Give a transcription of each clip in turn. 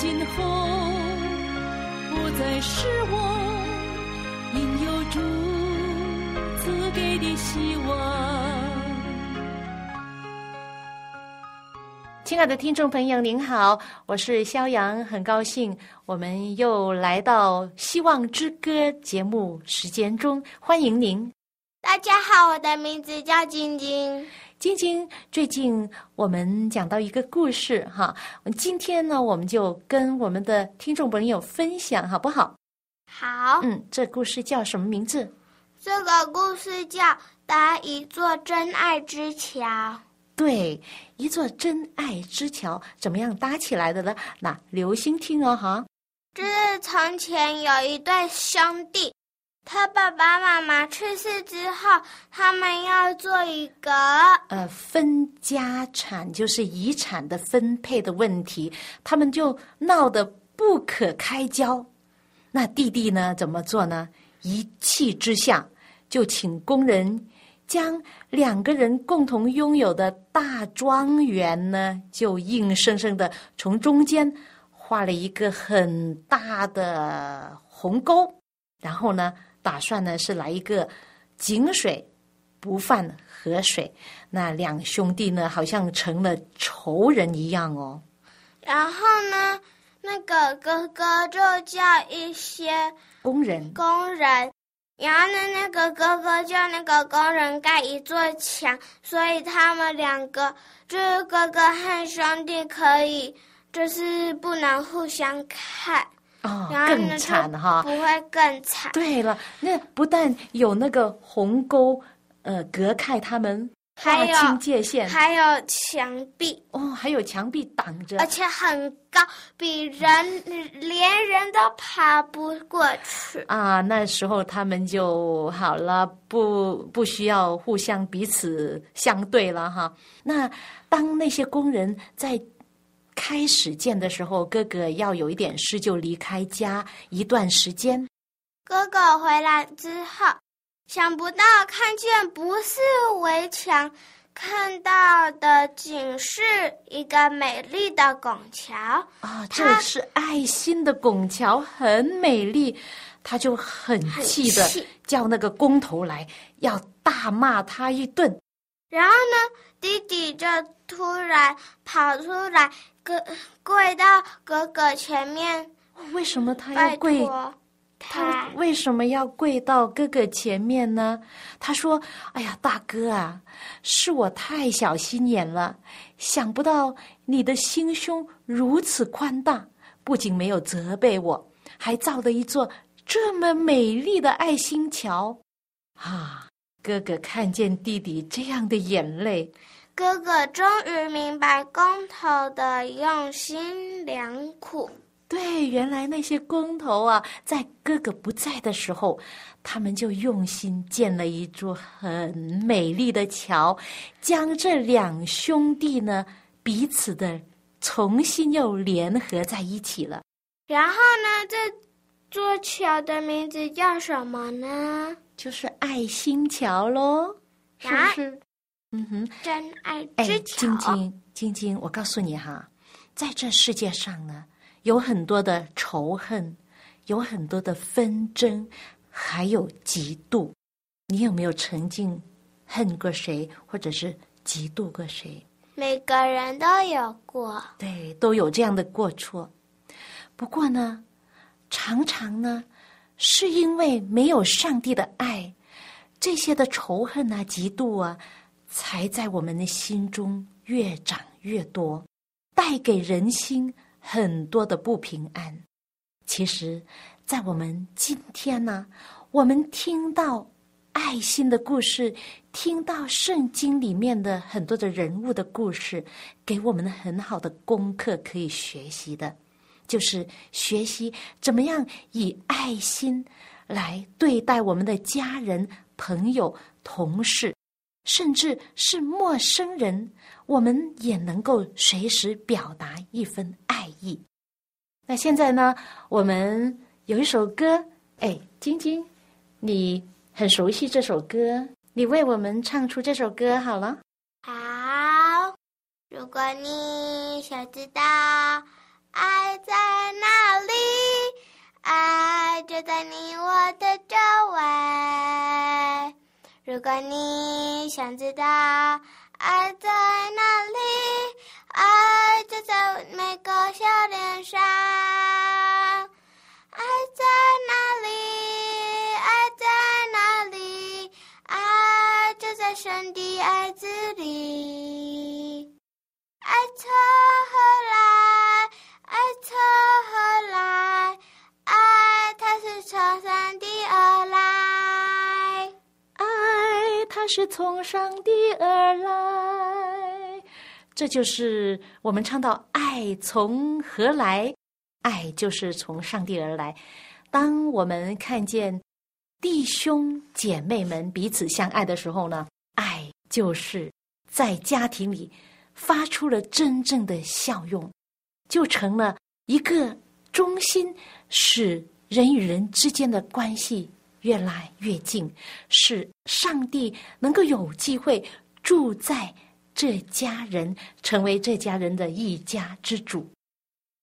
今后不再失望，因有主赐给的希望。亲爱的听众朋友，您好，我是肖阳，很高兴我们又来到《希望之歌》节目时间中，欢迎您。大家好，我的名字叫晶晶。晶晶，最近我们讲到一个故事哈，今天呢，我们就跟我们的听众朋友分享，好不好？好。嗯，这故事叫什么名字？这个故事叫《搭一座真爱之桥》。对，一座真爱之桥怎么样搭起来的呢？那留心听哦，哈。这是从前有一对兄弟。他爸爸妈妈去世之后，他们要做一个呃分家产，就是遗产的分配的问题，他们就闹得不可开交。那弟弟呢，怎么做呢？一气之下，就请工人将两个人共同拥有的大庄园呢，就硬生生的从中间画了一个很大的鸿沟，然后呢。打算呢是来一个井水不犯河水，那两兄弟呢好像成了仇人一样哦。然后呢，那个哥哥就叫一些工人，工人，然后呢，那个哥哥叫那个工人盖一座墙，所以他们两个就是哥哥和兄弟可以就是不能互相看。哦，更惨哈！不会更惨。对了，那不但有那个鸿沟，呃，隔开他们，划清界限，还有墙壁。哦，还有墙壁挡着，而且很高，比人连人都爬不过去。啊，那时候他们就好了，不不需要互相彼此相对了哈。那当那些工人在。开始见的时候，哥哥要有一点事就离开家一段时间。哥哥回来之后，想不到看见不是围墙，看到的仅是一个美丽的拱桥啊！这是爱心的拱桥，很美丽。他就很气的叫那个工头来，要大骂他一顿。然后呢，弟弟就突然跑出来。跪跪到哥哥前面，为什么他要跪？他为什么要跪到哥哥前面呢？他说：“哎呀，大哥啊，是我太小心眼了，想不到你的心胸如此宽大，不仅没有责备我，还造了一座这么美丽的爱心桥。”啊，哥哥看见弟弟这样的眼泪。哥哥终于明白工头的用心良苦。对，原来那些工头啊，在哥哥不在的时候，他们就用心建了一座很美丽的桥，将这两兄弟呢彼此的重新又联合在一起了。然后呢，这座桥的名字叫什么呢？就是爱心桥喽，是不是？嗯哼，真爱之桥。晶晶，晶晶，我告诉你哈，在这世界上呢，有很多的仇恨，有很多的纷争，还有嫉妒。你有没有曾经恨过谁，或者是嫉妒过谁？每个人都有过，对，都有这样的过错。不过呢，常常呢，是因为没有上帝的爱，这些的仇恨啊，嫉妒啊。才在我们的心中越长越多，带给人心很多的不平安。其实，在我们今天呢，我们听到爱心的故事，听到圣经里面的很多的人物的故事，给我们很好的功课可以学习的，就是学习怎么样以爱心来对待我们的家人、朋友、同事，甚至是陌生人，我们也能够随时表达一份爱意。那现在呢，我们有一首歌，哎，晶晶，你。很熟悉这首歌，你为我们唱出这首歌好了。好，如果你想知道爱在哪里，爱就在你我的周围。如果你想知道爱在哪里，爱就在每个笑脸上。爱在哪里？神的爱子里，爱从何来？爱从何来？爱它是从上帝而来。爱它是从上帝而来。这就是我们唱到“爱从何来？爱就是从上帝而来。”当我们看见弟兄姐妹们彼此相爱的时候呢？爱就是在家庭里发出了真正的效用，就成了一个中心，使人与人之间的关系越来越近，使上帝能够有机会住在这家人，成为这家人的一家之主。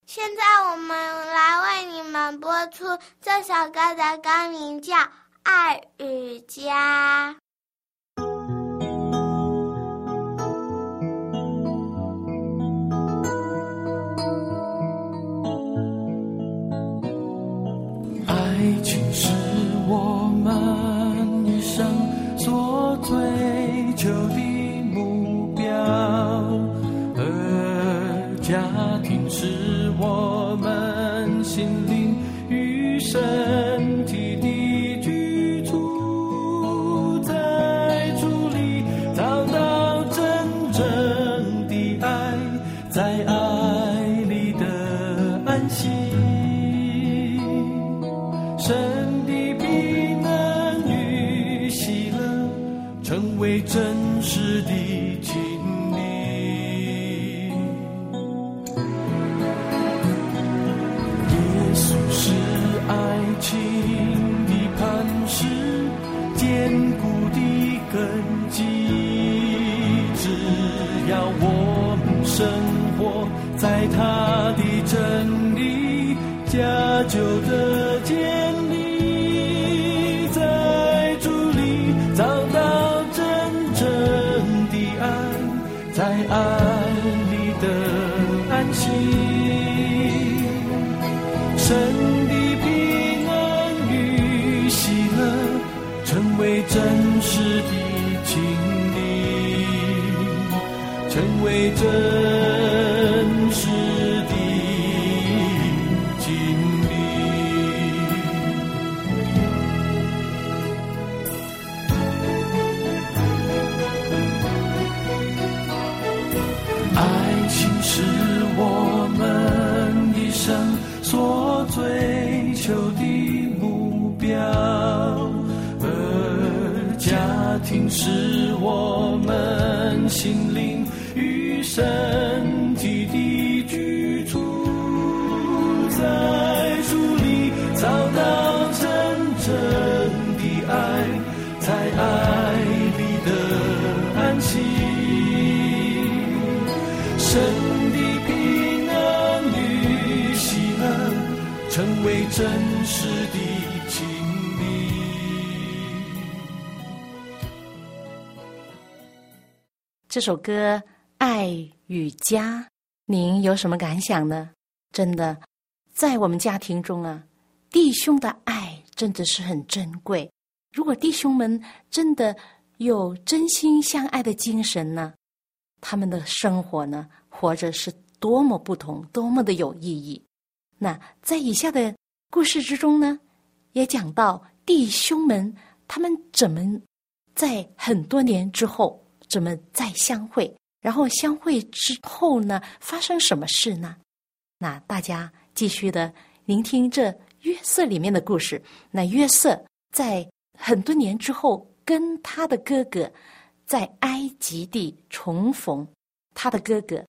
现在我们来为你们播出这首歌的歌名，叫《爱与家》。爱情是我们一生所追求的目标，而家庭是我们心灵与身家就得身体的居住，在主里找到真正的爱，在爱里的安息，神的平安与喜乐，成为真实的经历。这首歌。爱与家，您有什么感想呢？真的，在我们家庭中啊，弟兄的爱真的是很珍贵。如果弟兄们真的有真心相爱的精神呢，他们的生活呢，活着是多么不同，多么的有意义。那在以下的故事之中呢，也讲到弟兄们他们怎么在很多年之后怎么再相会？然后相会之后呢，发生什么事呢？那大家继续的聆听这约瑟里面的故事。那约瑟在很多年之后跟他的哥哥在埃及地重逢，他的哥哥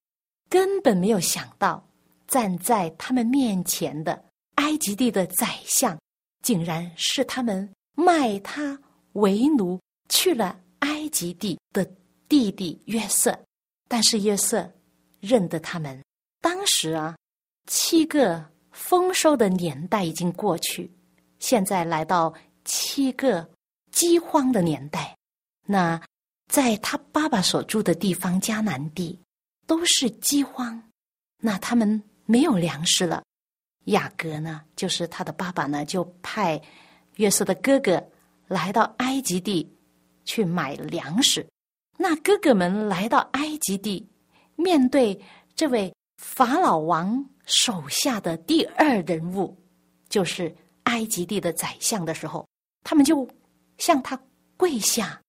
根本没有想到，站在他们面前的埃及地的宰相，竟然是他们卖他为奴去了埃及地的弟弟约瑟。但是约瑟认得他们。当时啊，七个丰收的年代已经过去，现在来到七个饥荒的年代。那在他爸爸所住的地方迦南地都是饥荒，那他们没有粮食了。雅各呢，就是他的爸爸呢，就派约瑟的哥哥来到埃及地去买粮食。那哥哥们来到埃及地，面对这位法老王手下的第二人物，就是埃及地的宰相的时候，他们就向他跪下，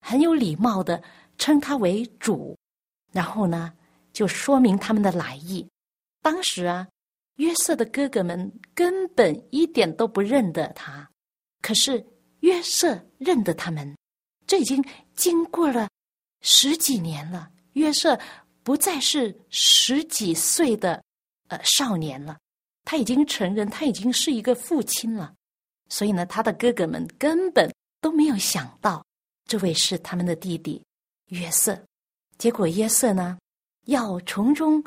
很有礼貌的称他为主，然后呢，就说明他们的来意。当时啊，约瑟的哥哥们根本一点都不认得他，可是约瑟认得他们。这已经经过了。十几年了，约瑟不再是十几岁的呃少年了，他已经成人，他已经是一个父亲了。所以呢，他的哥哥们根本都没有想到这位是他们的弟弟约瑟。结果约瑟呢，要从中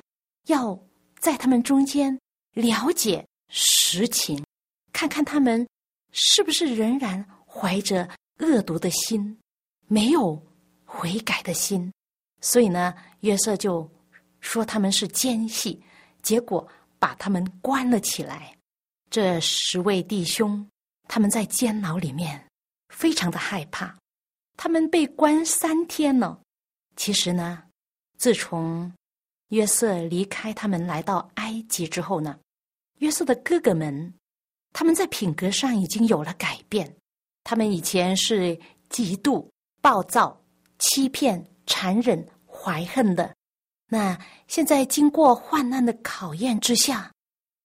要在他们中间了解实情，看看他们是不是仍然怀着恶毒的心，没有。悔改的心，所以呢，约瑟就说他们是奸细，结果把他们关了起来。这十位弟兄，他们在监牢里面，非常的害怕。他们被关三天了。其实呢，自从约瑟离开他们来到埃及之后呢，约瑟的哥哥们，他们在品格上已经有了改变。他们以前是嫉妒、暴躁。欺骗、残忍、怀恨的，那现在经过患难的考验之下，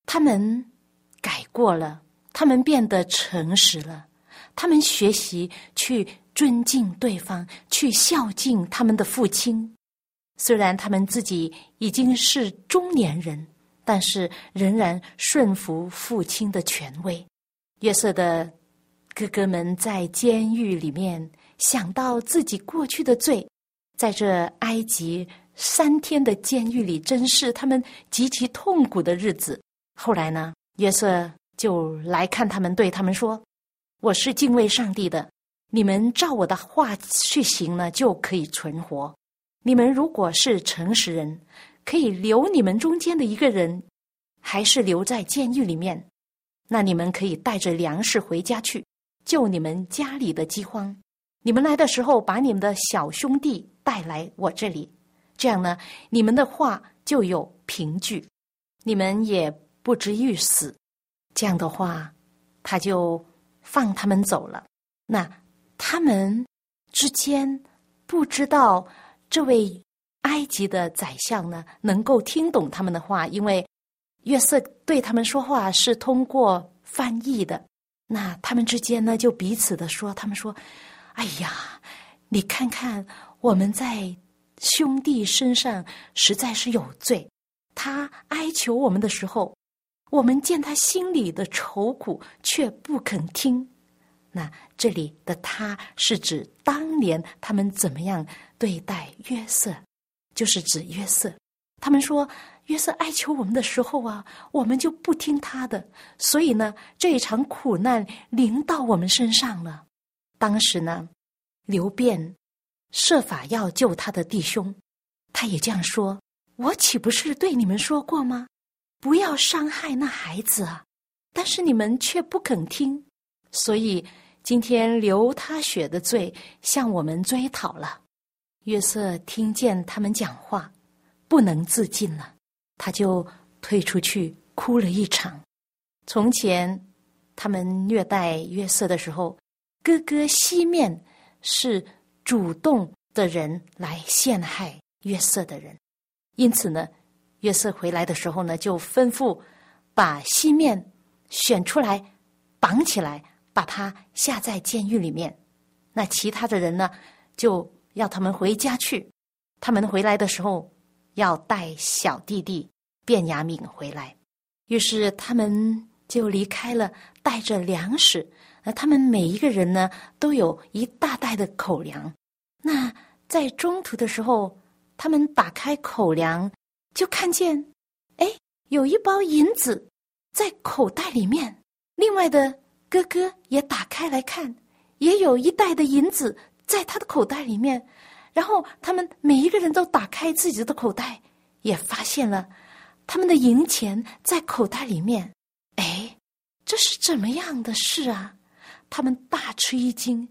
他们改过了，他们变得诚实了，他们学习去尊敬对方，去孝敬他们的父亲。虽然他们自己已经是中年人，但是仍然顺服父亲的权威。约瑟的哥哥们在监狱里面。想到自己过去的罪，在这埃及三天的监狱里，真是他们极其痛苦的日子。后来呢，约瑟就来看他们，对他们说：“我是敬畏上帝的，你们照我的话去行呢，就可以存活。你们如果是诚实人，可以留你们中间的一个人，还是留在监狱里面，那你们可以带着粮食回家去，救你们家里的饥荒。”你们来的时候，把你们的小兄弟带来我这里，这样呢，你们的话就有凭据，你们也不至于死。这样的话，他就放他们走了。那他们之间不知道这位埃及的宰相呢，能够听懂他们的话，因为约瑟对他们说话是通过翻译的。那他们之间呢，就彼此的说，他们说。哎呀，你看看我们在兄弟身上实在是有罪。他哀求我们的时候，我们见他心里的愁苦，却不肯听。那这里的他是指当年他们怎么样对待约瑟，就是指约瑟。他们说约瑟哀求我们的时候啊，我们就不听他的，所以呢，这一场苦难临到我们身上了。当时呢，刘辩设法要救他的弟兄，他也这样说：“我岂不是对你们说过吗？不要伤害那孩子啊！但是你们却不肯听，所以今天流他血的罪向我们追讨了。”约瑟听见他们讲话，不能自禁了，他就退出去哭了一场。从前他们虐待约瑟的时候。哥哥西面是主动的人来陷害约瑟的人，因此呢，约瑟回来的时候呢，就吩咐把西面选出来绑起来，把他下在监狱里面。那其他的人呢，就要他们回家去。他们回来的时候，要带小弟弟卞雅敏回来。于是他们就离开了，带着粮食。那他们每一个人呢，都有一大袋的口粮。那在中途的时候，他们打开口粮，就看见，哎，有一包银子在口袋里面。另外的哥哥也打开来看，也有一袋的银子在他的口袋里面。然后他们每一个人都打开自己的口袋，也发现了他们的银钱在口袋里面。哎，这是怎么样的事啊？他们大吃一惊，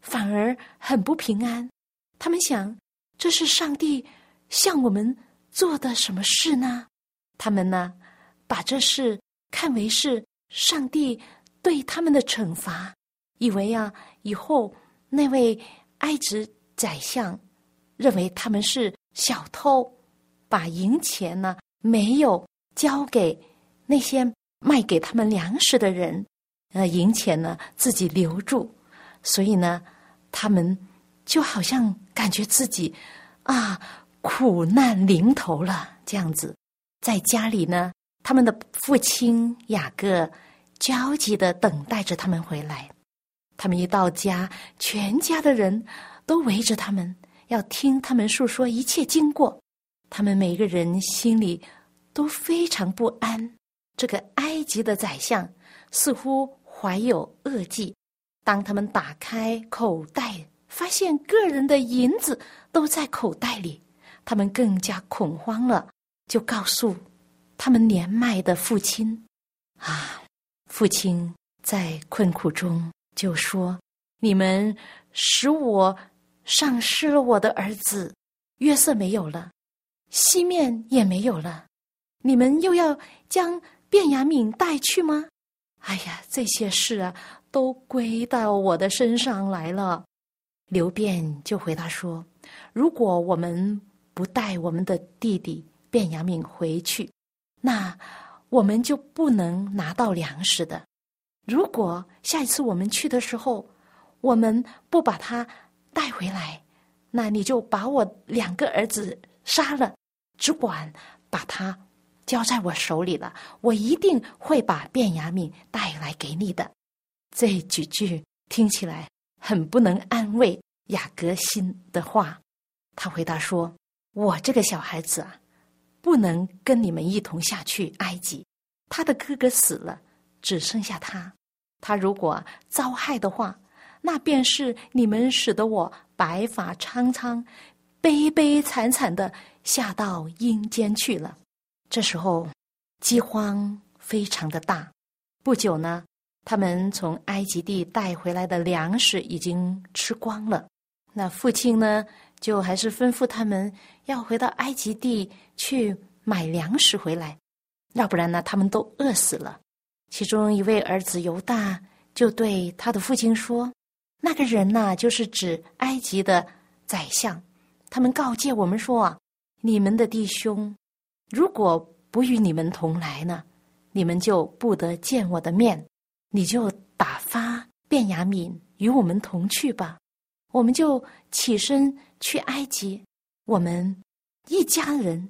反而很不平安。他们想，这是上帝向我们做的什么事呢？他们呢，把这事看为是上帝对他们的惩罚，以为啊，以后那位埃及宰相认为他们是小偷，把银钱呢没有交给那些卖给他们粮食的人。呃，银钱呢自己留住，所以呢，他们就好像感觉自己啊苦难临头了这样子，在家里呢，他们的父亲雅各焦急的等待着他们回来。他们一到家，全家的人都围着他们，要听他们诉说一切经过。他们每个人心里都非常不安。这个埃及的宰相似乎。怀有恶计，当他们打开口袋，发现个人的银子都在口袋里，他们更加恐慌了，就告诉他们年迈的父亲：“啊，父亲在困苦中就说：‘你们使我丧失了我的儿子约瑟没有了，西面也没有了，你们又要将卞雅敏带去吗？’”哎呀，这些事啊，都归到我的身上来了。刘辩就回答说：“如果我们不带我们的弟弟卞雅敏回去，那我们就不能拿到粮食的。如果下一次我们去的时候，我们不把他带回来，那你就把我两个儿子杀了，只管把他。”交在我手里了，我一定会把卞雅敏带来给你的。这几句听起来很不能安慰雅各心的话。他回答说：“我这个小孩子啊，不能跟你们一同下去埃及。他的哥哥死了，只剩下他。他如果遭害的话，那便是你们使得我白发苍苍、悲悲惨惨的下到阴间去了。”这时候，饥荒非常的大。不久呢，他们从埃及地带回来的粮食已经吃光了。那父亲呢，就还是吩咐他们要回到埃及地去买粮食回来，要不然呢，他们都饿死了。其中一位儿子犹大就对他的父亲说：“那个人呢，就是指埃及的宰相。他们告诫我们说啊，你们的弟兄。”如果不与你们同来呢，你们就不得见我的面。你就打发卞雅敏与我们同去吧，我们就起身去埃及，我们一家人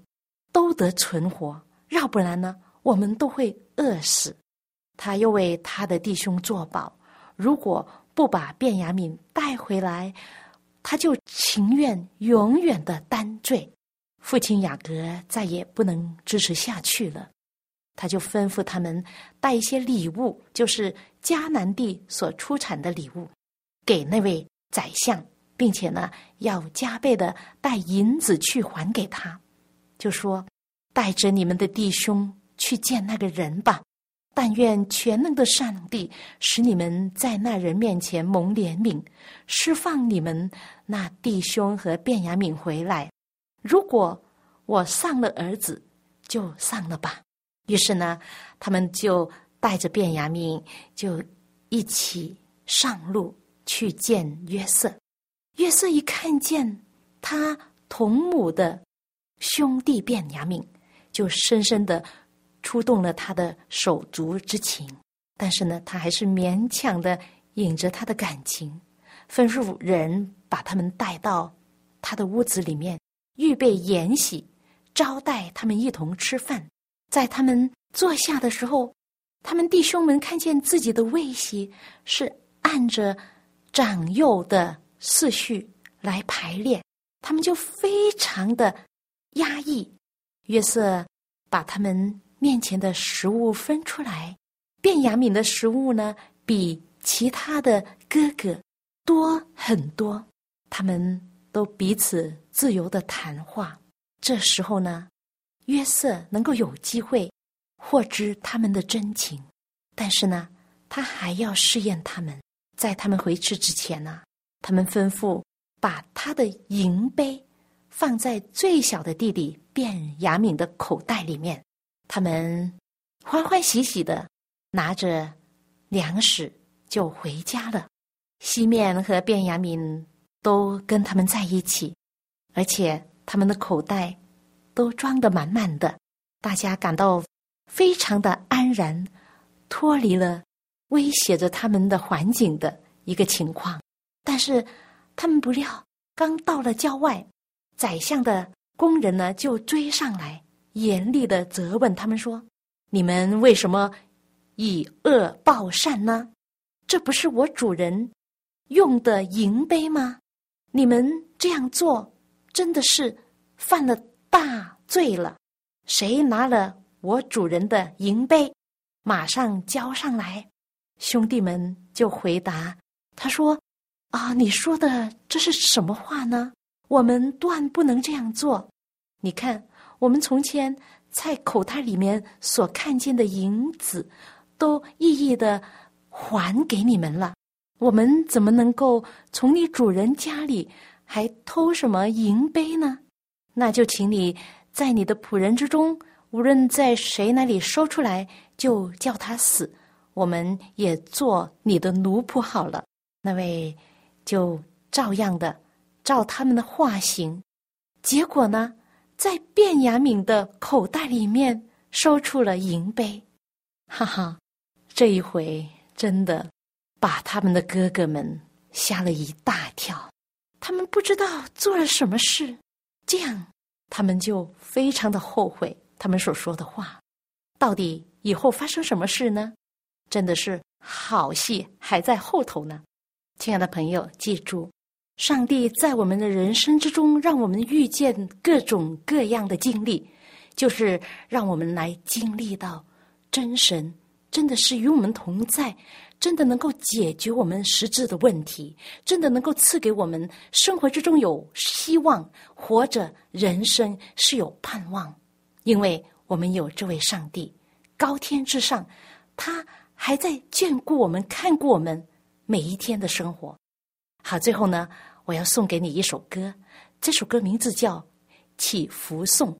都得存活。要不然呢，我们都会饿死。他又为他的弟兄作保，如果不把卞雅敏带回来，他就情愿永远的担罪。父亲雅各再也不能支持下去了，他就吩咐他们带一些礼物，就是迦南地所出产的礼物，给那位宰相，并且呢，要加倍的带银子去还给他。就说：“带着你们的弟兄去见那个人吧，但愿全能的上帝使你们在那人面前蒙怜悯，释放你们那弟兄和卞雅敏回来。”如果我丧了儿子，就丧了吧。于是呢，他们就带着卞雅敏，就一起上路去见约瑟。约瑟一看见他同母的兄弟卞雅敏，就深深的触动了他的手足之情。但是呢，他还是勉强的引着他的感情，吩咐人把他们带到他的屋子里面，预备筵席，招待他们一同吃饭。在他们坐下的时候，他们弟兄们看见自己的位席是按着长幼的次序来排列，他们就非常的压抑。约瑟把他们面前的食物分出来。卞雅敏的食物呢，比其他的哥哥多很多。他们都彼此自由的谈话。这时候呢，约瑟能够有机会获知他们的真情，但是呢，他还要试验他们。在他们回去之前呢，他们吩咐把他的银杯放在最小的弟弟卞雅敏的口袋里面。他们欢欢喜喜的。拿着粮食就回家了。西面和卞雅敏都跟他们在一起，而且他们的口袋都装得满满的，大家感到非常的安然，脱离了威胁着他们的环境的一个情况。但是他们不料，刚到了郊外，宰相的工人呢就追上来，严厉的责问他们说：“你们为什么？”以恶报善呢？这不是我主人用的银杯吗？你们这样做真的是犯了大罪了。谁拿了我主人的银杯，马上交上来。兄弟们就回答他说：“啊，你说的这是什么话呢？我们断不能这样做。你看，我们从前在口袋里面所看见的银子。”都一一的还给你们了，我们怎么能够从你主人家里还偷什么银杯呢？那就请你在你的仆人之中，无论在谁那里说出来，就叫他死，我们也做你的奴仆好了。那位就照样的照他们的话行，结果呢，在卞雅敏的口袋里面收出了银杯，哈哈。这一回真的把他们的哥哥们吓了一大跳，他们不知道做了什么事，这样他们就非常的后悔他们所说的话。到底以后发生什么事呢？真的是好戏还在后头呢。亲爱的朋友，记住，上帝在我们的人生之中，让我们遇见各种各样的经历，就是让我们来经历到真神。真的是与我们同在，真的能够解决我们实质的问题，真的能够赐给我们生活之中有希望，活着人生是有盼望，因为我们有这位上帝，高天之上，他还在眷顾我们，看顾我们每一天的生活。好，最后呢，我要送给你一首歌，这首歌名字叫《祈福颂》。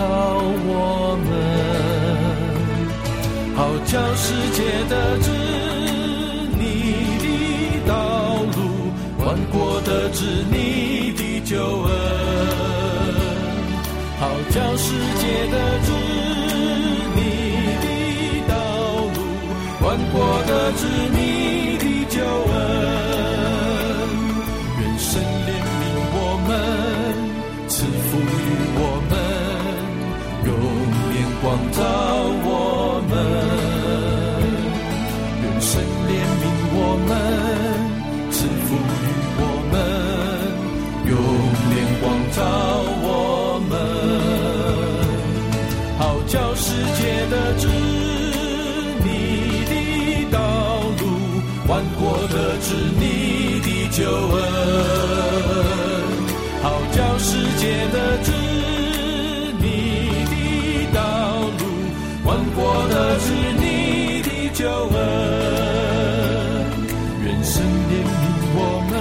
光照我们。好叫世界的知你的道路，万国的知你的救恩。好叫世界的知你的道路，万国的知你救恩。愿神怜悯我们，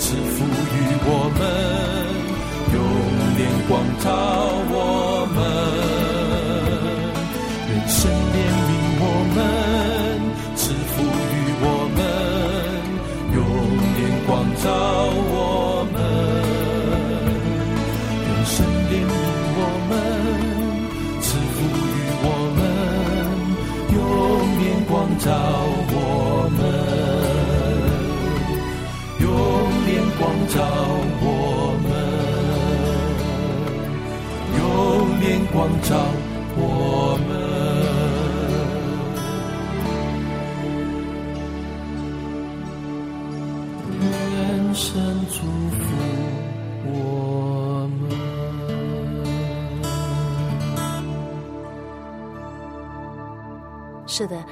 赐福于我们，用脸光照光照我们。愿神祝福我们。是的，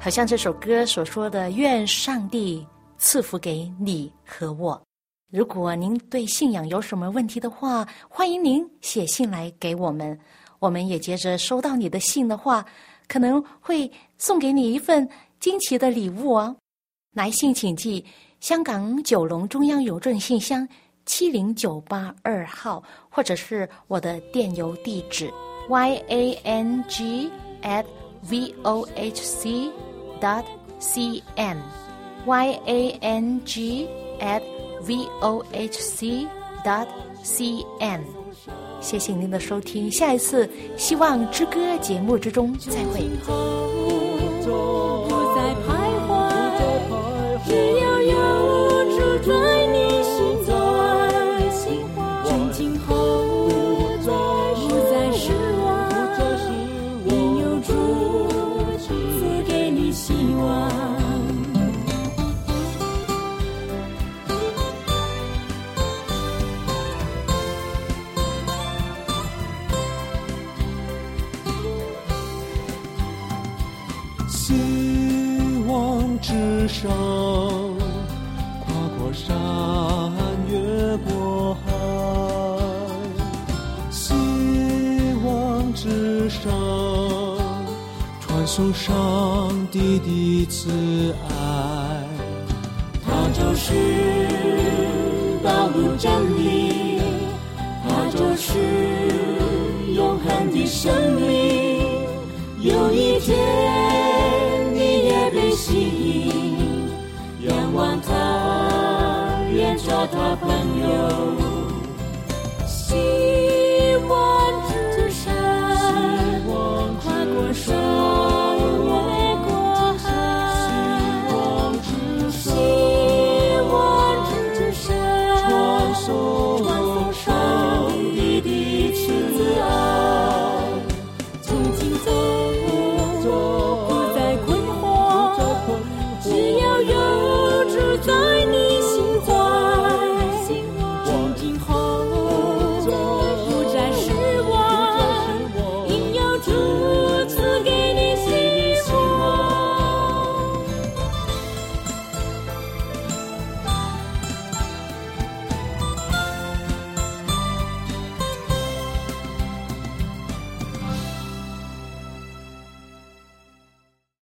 好像这首歌所说的，愿上帝赐福给你和我。如果您对信仰有什么问题的话，欢迎您写信来给我们。我们也接着收到你的信的话，可能会送给你一份惊奇的礼物哦。来信请寄香港九龙中央邮政信箱七零九八二号，或者是我的电邮地址 y a n g at v o h c dot c n y a n g at v o h c dot c n。谢谢您的收听，下一次《希望之歌》节目之中再会。Patapa.